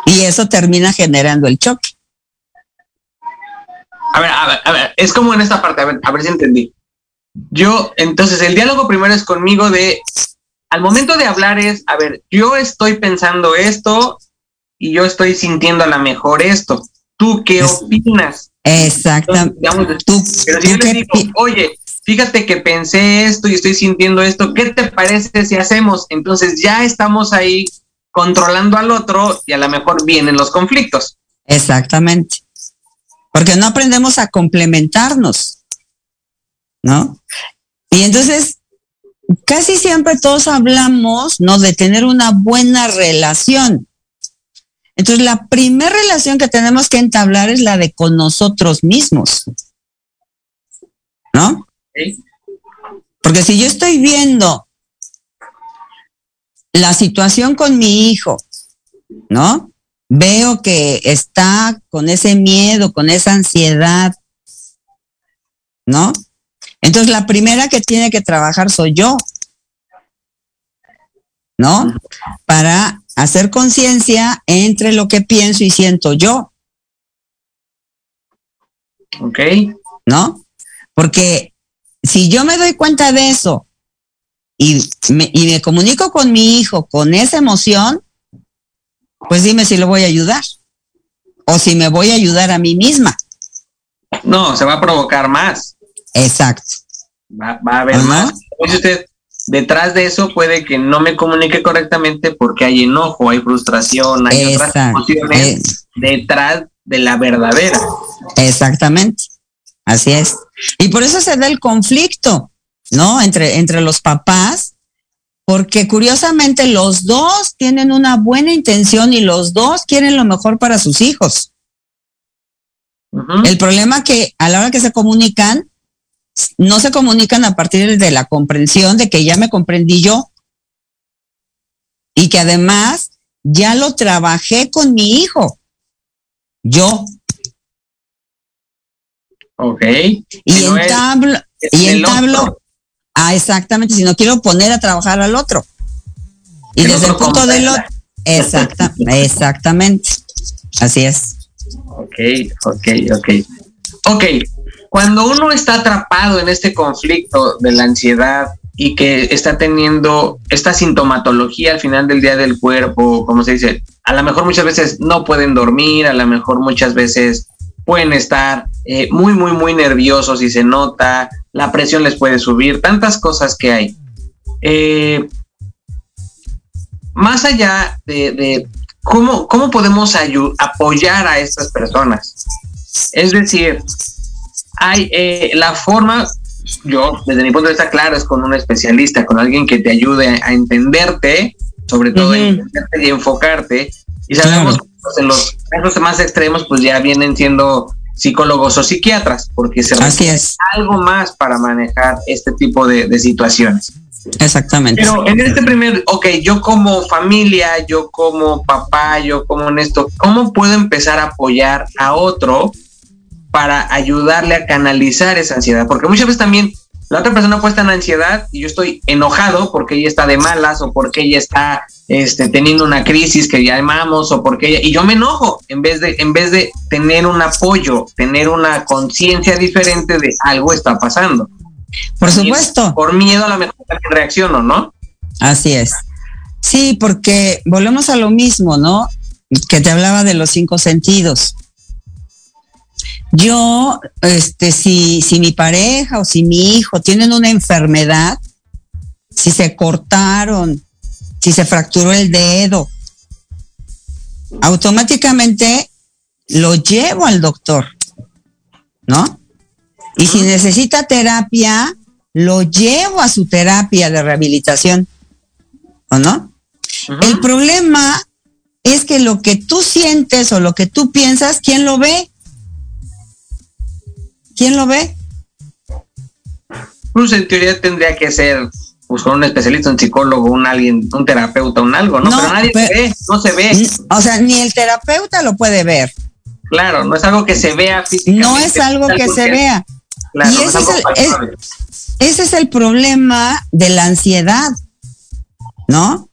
Y eso termina generando el choque. A ver, a ver, a ver, es como en esta parte, a ver, a ver si entendí. Yo, entonces, el diálogo primero es conmigo de, al momento de hablar es, a ver, yo estoy pensando esto y yo estoy sintiendo a lo mejor esto. ¿Tú qué opinas? Exactamente. Pero si yo les digo, oye, fíjate que pensé esto y estoy sintiendo esto, ¿qué te parece si hacemos? Entonces ya estamos ahí controlando al otro y a lo mejor vienen los conflictos. Exactamente. Porque no aprendemos a complementarnos, ¿no? Y entonces, casi siempre todos hablamos, ¿no? De tener una buena relación. Entonces, la primera relación que tenemos que entablar es la de con nosotros mismos. ¿No? Porque si yo estoy viendo la situación con mi hijo, ¿no? Veo que está con ese miedo, con esa ansiedad, ¿no? Entonces la primera que tiene que trabajar soy yo, ¿no? Para hacer conciencia entre lo que pienso y siento yo. Ok. ¿No? Porque si yo me doy cuenta de eso y me, y me comunico con mi hijo con esa emoción, pues dime si lo voy a ayudar o si me voy a ayudar a mí misma. No, se va a provocar más. Exacto. Va, va a haber más. usted, detrás de eso puede que no me comunique correctamente porque hay enojo, hay frustración, hay otras emociones eh. detrás de la verdadera. Exactamente. Así es. Y por eso se da el conflicto, ¿no? Entre, entre los papás, porque curiosamente los dos tienen una buena intención y los dos quieren lo mejor para sus hijos. El problema que a la hora que se comunican, no se comunican a partir de la comprensión de que ya me comprendí yo y que además ya lo trabajé con mi hijo. Yo. Ok. Y entablo, y entablo, ah, exactamente, si no quiero poner a trabajar al otro. Y desde el punto del otro, exacta, exactamente. Así es. Ok, ok, ok. Ok, cuando uno está atrapado en este conflicto de la ansiedad y que está teniendo esta sintomatología al final del día del cuerpo, como se dice, a lo mejor muchas veces no pueden dormir, a lo mejor muchas veces pueden estar eh, muy, muy, muy nerviosos y se nota, la presión les puede subir, tantas cosas que hay. Eh, más allá de, cómo, cómo podemos apoyar a estas personas. Es decir, hay eh, la forma, yo desde mi punto de vista claro, es con un especialista, con alguien que te ayude a, entenderte, sobre todo entenderte y enfocarte. Y sabemos que pues, en los casos más extremos, pues ya vienen siendo psicólogos o psiquiatras, porque se requiere algo más para manejar este tipo de, de situaciones. Exactamente. Pero en este primer, ok, yo como familia, yo como papá, yo como en esto, ¿cómo puedo empezar a apoyar a otro para ayudarle a canalizar esa ansiedad, porque muchas veces también la otra persona puede estar en ansiedad y yo estoy enojado porque ella está de malas o porque ella está este, teniendo una crisis que llamamos o porque ella, y yo me enojo en vez de, en vez de tener un apoyo, tener una conciencia diferente de algo está pasando. Por supuesto. Por miedo a la mejor reacciono, ¿no? Así es. Sí, porque volvemos a lo mismo, ¿no? Que te hablaba de los cinco sentidos. Yo, este, si, si mi pareja o si mi hijo tienen una enfermedad, si se cortaron, si se fracturó el dedo, automáticamente lo llevo al doctor, ¿no? Y si necesita terapia, lo llevo a su terapia de rehabilitación, ¿o no? El problema es que lo que tú sientes o lo que tú piensas, ¿quién lo ve? ¿Quién lo ve? Pues en teoría tendría que ser pues, un especialista, un psicólogo, un alguien, un terapeuta, un algo, ¿no? Pero nadie se ve, no se ve. O sea, ni el terapeuta lo puede ver. Claro, no es algo que se vea físicamente. No es algo que se vea. y ese, es el, ese es el problema de la ansiedad, ¿no?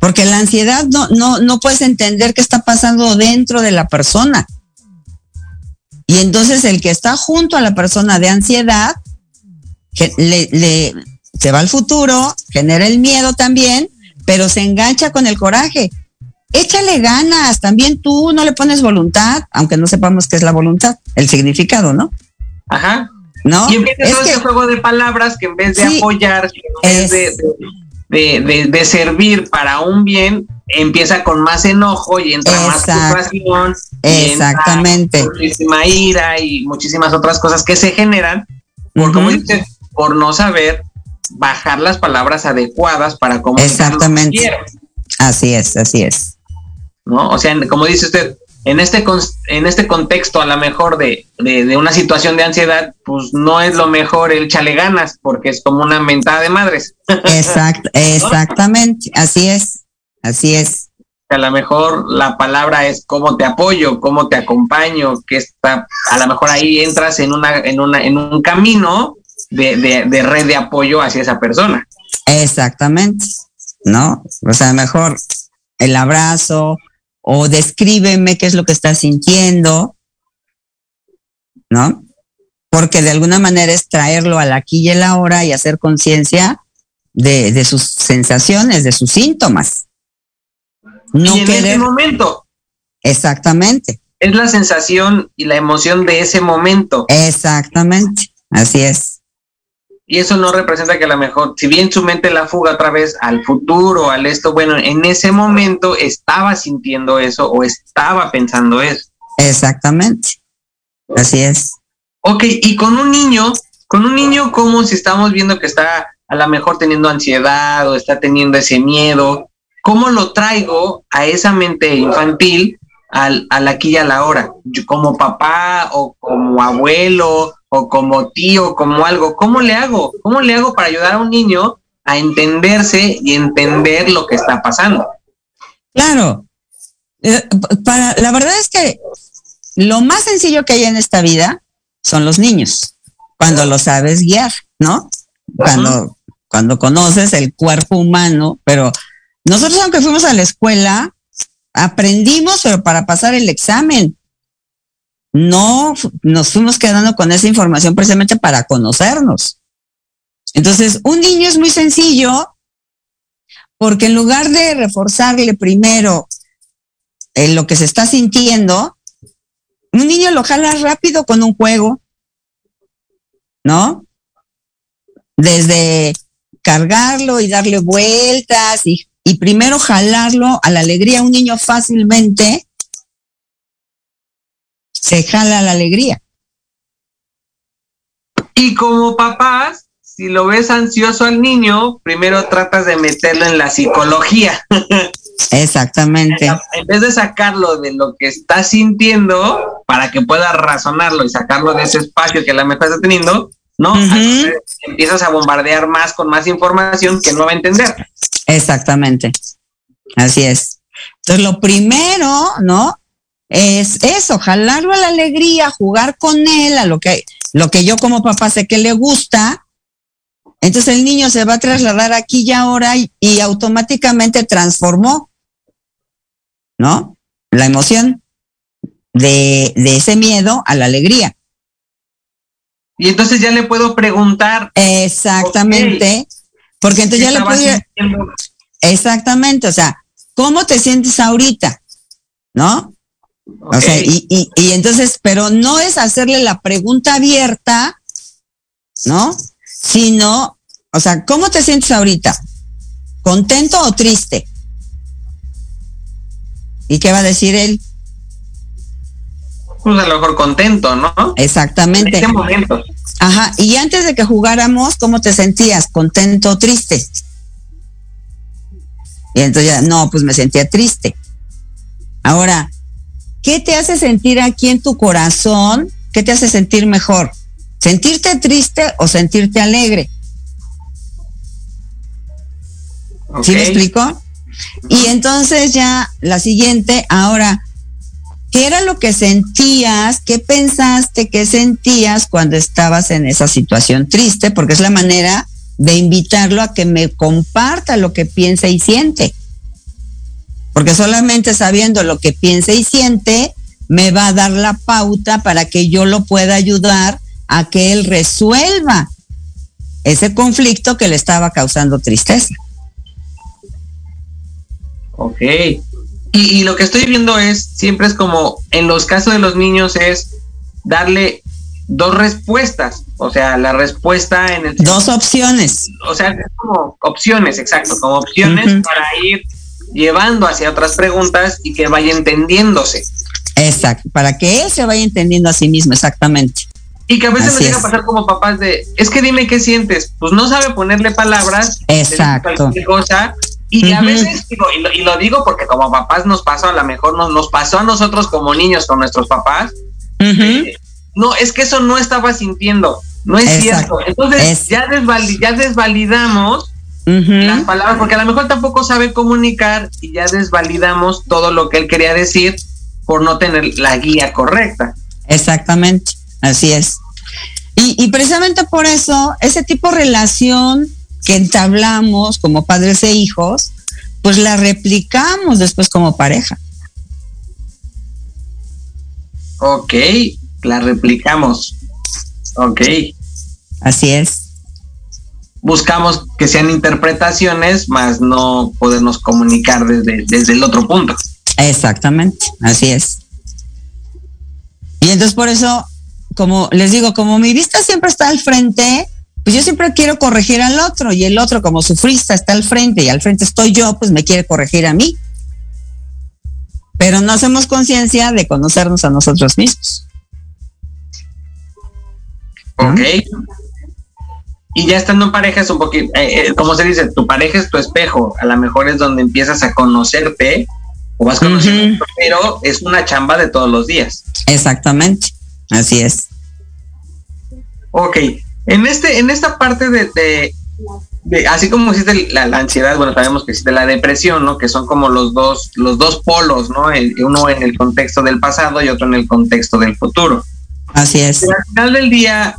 Porque la ansiedad no, no, no puedes entender qué está pasando dentro de la persona. Y entonces el que está junto a la persona de ansiedad, le, se va al futuro, genera el miedo también, pero se engancha con el coraje. échale ganas, también tú no le pones voluntad, aunque no sepamos qué es la voluntad, el significado, ¿no? Ajá. ¿No? Y empieza todo ese juego de palabras que en vez de apoyar, en vez de, servir para un bien, empieza con más enojo y entra más frustración. Exactamente. muchísima ira y muchísimas otras cosas que se generan por, como dices, por no saber bajar las palabras adecuadas para comunicar. Exactamente. Así es, así es. ¿No? O sea, como dice usted, en este, en este contexto, a lo mejor de, de, una situación de ansiedad, pues no es lo mejor el chale ganas, porque es como una mentada de madres. Exact, exactamente, así es, así es. A lo mejor la palabra es cómo te apoyo, cómo te acompaño, que está, a lo mejor ahí entras en una, en una, en un camino de, de red de apoyo hacia esa persona. Exactamente. ¿no? O sea, mejor el abrazo o descríbeme qué es lo que estás sintiendo, ¿no? Porque de alguna manera es traerlo al aquí y el ahora y hacer conciencia de, de, sus sensaciones, de sus síntomas. No y en ese momento. Exactamente. Es la sensación y la emoción de ese momento. Exactamente, así es y eso no representa que a lo mejor, si bien su mente la fuga otra vez al futuro, al esto, bueno, en ese momento estaba sintiendo eso o estaba pensando eso. Exactamente. Así es. Ok, y con un niño, con un niño como si estamos viendo que está a lo mejor teniendo ansiedad o está teniendo ese miedo, ¿cómo lo traigo a esa mente infantil al, al aquí y a la hora? Yo, como papá o como abuelo o como tío, como algo, ¿cómo le hago? ¿Cómo le hago para ayudar a un niño a entenderse y entender lo que está pasando? Claro. Eh, para, la verdad es que lo más sencillo que hay en esta vida son los niños, cuando lo sabes guiar, ¿no? Cuando, cuando conoces el cuerpo humano, pero nosotros aunque fuimos a la escuela, aprendimos, pero para pasar el examen no nos fuimos quedando con esa información precisamente para conocernos. Entonces, un niño es muy sencillo porque en lugar de reforzarle primero en lo que se está sintiendo, un niño lo jala rápido con un juego, ¿no? Desde cargarlo y darle vueltas y, y primero jalarlo a la alegría. Un niño fácilmente se jala la alegría. Y como papás, si lo ves ansioso al niño, primero tratas de meterlo en la psicología. Exactamente. En vez de sacarlo de lo que está sintiendo para que pueda razonarlo y sacarlo de ese espacio que la mejor está teniendo, ¿no? Empiezas a bombardear más con más información que no va a entender. Exactamente. Así es. Entonces, lo primero, ¿no? es eso, jalarlo a la alegría, jugar con él, a lo que, lo que yo como papá sé que le gusta. Entonces el niño se va a trasladar aquí y ahora y, automáticamente transformó, ¿no? La emoción de, de, ese miedo a la alegría. Y entonces ya le puedo preguntar. Exactamente. Porque entonces ya le puedo. Exactamente. O sea, ¿cómo te sientes ahorita? ¿No? O sea, y, y, y entonces, pero no es hacerle la pregunta abierta, ¿no? Sino, o sea, ¿cómo te sientes ahorita? ¿Contento o triste? ¿Y qué va a decir él? Pues a lo mejor contento, ¿no? Exactamente. ¿En qué momento? Ajá, y antes de que jugáramos, ¿cómo te sentías? ¿Contento o triste? Y entonces ya, no, pues me sentía triste. Ahora, ¿Qué te hace sentir aquí en tu corazón? ¿Qué te hace sentir mejor? ¿Sentirte triste o sentirte alegre? ¿Sí me explico? Y entonces ya la siguiente, ahora, ¿qué era lo que sentías? ¿Qué pensaste? ¿Qué sentías cuando estabas en esa situación triste? Porque es la manera de invitarlo a que me comparta lo que piensa y siente. Porque solamente sabiendo lo que piensa y siente, me va a dar la pauta para que yo lo pueda ayudar a que él resuelva ese conflicto que le estaba causando tristeza. Ok. Y, y, lo que estoy viendo es, siempre es como, en los casos de los niños es darle dos respuestas, o sea, la respuesta en el... Dos opciones. O sea, como opciones, exacto, como opciones para ir llevando hacia otras preguntas y que vaya entendiéndose. Exacto, para que él se vaya entendiendo a sí mismo, exactamente. Y que a veces nos llega a pasar como papás de, es que dime qué sientes, pues no sabe ponerle palabras, exacto, cosa, y a veces digo, y lo, y lo, digo porque como papás nos pasó, a lo mejor nos, nos pasó a nosotros como niños con nuestros papás, no, es que eso no estaba sintiendo, no es cierto. Entonces ya, ya desvalidamos las palabras, porque a lo mejor tampoco sabe comunicar y ya desvalidamos todo lo que él quería decir por no tener la guía correcta. Exactamente, así es. Y, y precisamente por eso, ese tipo de relación que entablamos como padres e hijos, pues la replicamos después como pareja. Ok, la replicamos. Ok. Así es. Buscamos que sean interpretaciones, más no podernos comunicar desde, desde el otro punto. Exactamente, así es. Y entonces por eso, como les digo, como mi vista siempre está al frente, pues yo siempre quiero corregir al otro y el otro como sufrista está al frente y al frente estoy yo, pues me quiere corregir a mí. Pero no hacemos conciencia de conocernos a nosotros mismos. Ok. Y ya estando en pareja es un poquito, eh, eh, como se dice, tu pareja es tu espejo. A lo mejor es donde empiezas a conocerte o vas conociendo, pero es una chamba de todos los días. Exactamente, así es. Ok, en este, en esta parte de, de, así como existe la, ansiedad, bueno, sabemos que existe la depresión, ¿no? Que son como los dos, los dos polos, ¿no? uno en el contexto del pasado y otro en el contexto del futuro. Así es. al final del día,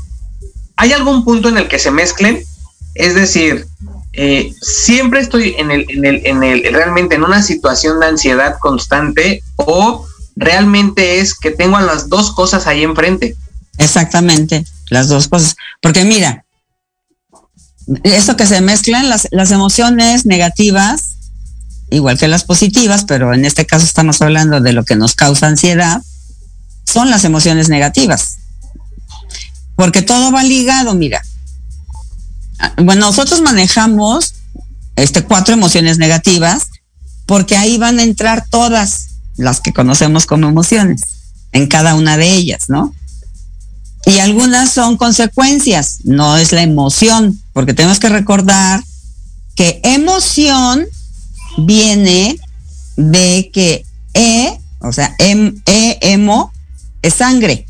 ¿hay algún punto en el que se mezclen? Es decir, eh, siempre estoy en el, en el, en el, realmente en una situación de ansiedad constante o realmente es que tengo a las dos cosas ahí enfrente. Exactamente, las dos cosas. Porque mira, eso que se mezclan, las, las emociones negativas, igual que las positivas, pero en este caso estamos hablando de lo que nos causa ansiedad, son las emociones negativas. Porque todo va ligado, mira, bueno, nosotros manejamos este cuatro emociones negativas porque ahí van a entrar todas las que conocemos como emociones en cada una de ellas, ¿no? Y algunas son consecuencias, no es la emoción, porque tenemos que recordar que emoción viene de que E, o sea, em, e, emo, es sangre.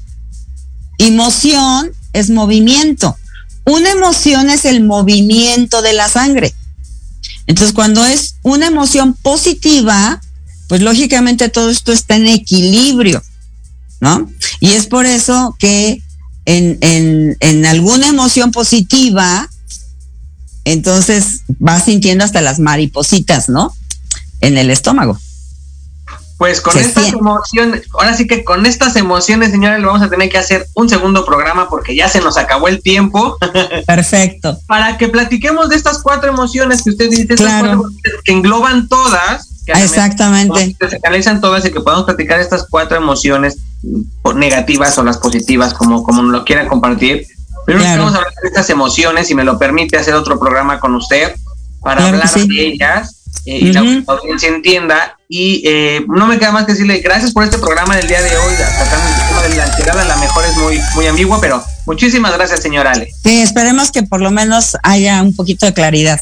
Emoción es movimiento. Una emoción es el movimiento de la sangre. Entonces, cuando es una emoción positiva, pues lógicamente todo esto está en equilibrio, ¿no? Y es por eso que en, en, en alguna emoción positiva, entonces vas sintiendo hasta las maripositas, ¿no? En el estómago. Pues con estas emociones, ahora sí que con estas emociones, señores, vamos a tener que hacer un segundo programa porque ya se nos acabó el tiempo. Perfecto. Para que platiquemos de estas cuatro emociones que usted dice, que engloban todas. Exactamente. Que se canalizan todas y que podamos platicar estas cuatro emociones negativas o las positivas, como, como lo quiera compartir. Primero vamos a hablar de estas emociones, si me lo permite, hacer otro programa con usted para hablar de ellas eh, y la audiencia entienda. Y eh, no me queda más que decirle gracias por este programa del día de hoy, tratando el tema de la ansiedad, a lo mejor es muy, muy ambiguo, pero muchísimas gracias, señor Ale. Sí, esperemos que por lo menos haya un poquito de claridad,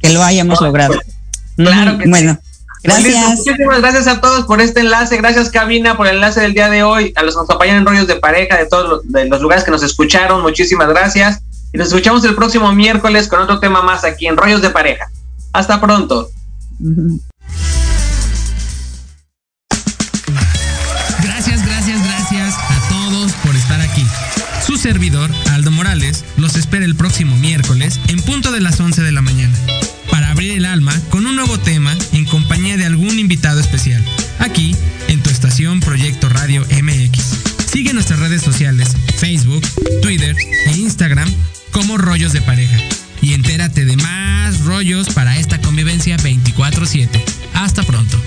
que lo hayamos logrado. Claro que Bueno. Pues Gracias. muchísimas gracias a todos por este enlace. Gracias, Cabina, por el enlace del día de hoy. A los que nos acompañan en rollos de pareja, de todos los, de los lugares que nos escucharon. Muchísimas gracias. Y nos escuchamos el próximo miércoles con otro tema más aquí en Rollos de Pareja. Hasta pronto. Gracias, gracias, gracias a todos por estar aquí. Su servidor, Aldo Morales, los espera el próximo miércoles en punto de las 11 de la mañana el alma con un nuevo tema en compañía de algún invitado especial, aquí en tu estación Proyecto Radio MX. Sigue nuestras redes sociales, Facebook, Twitter e Instagram como Rollos de Pareja y entérate de más rollos para esta convivencia 24/7. Hasta pronto.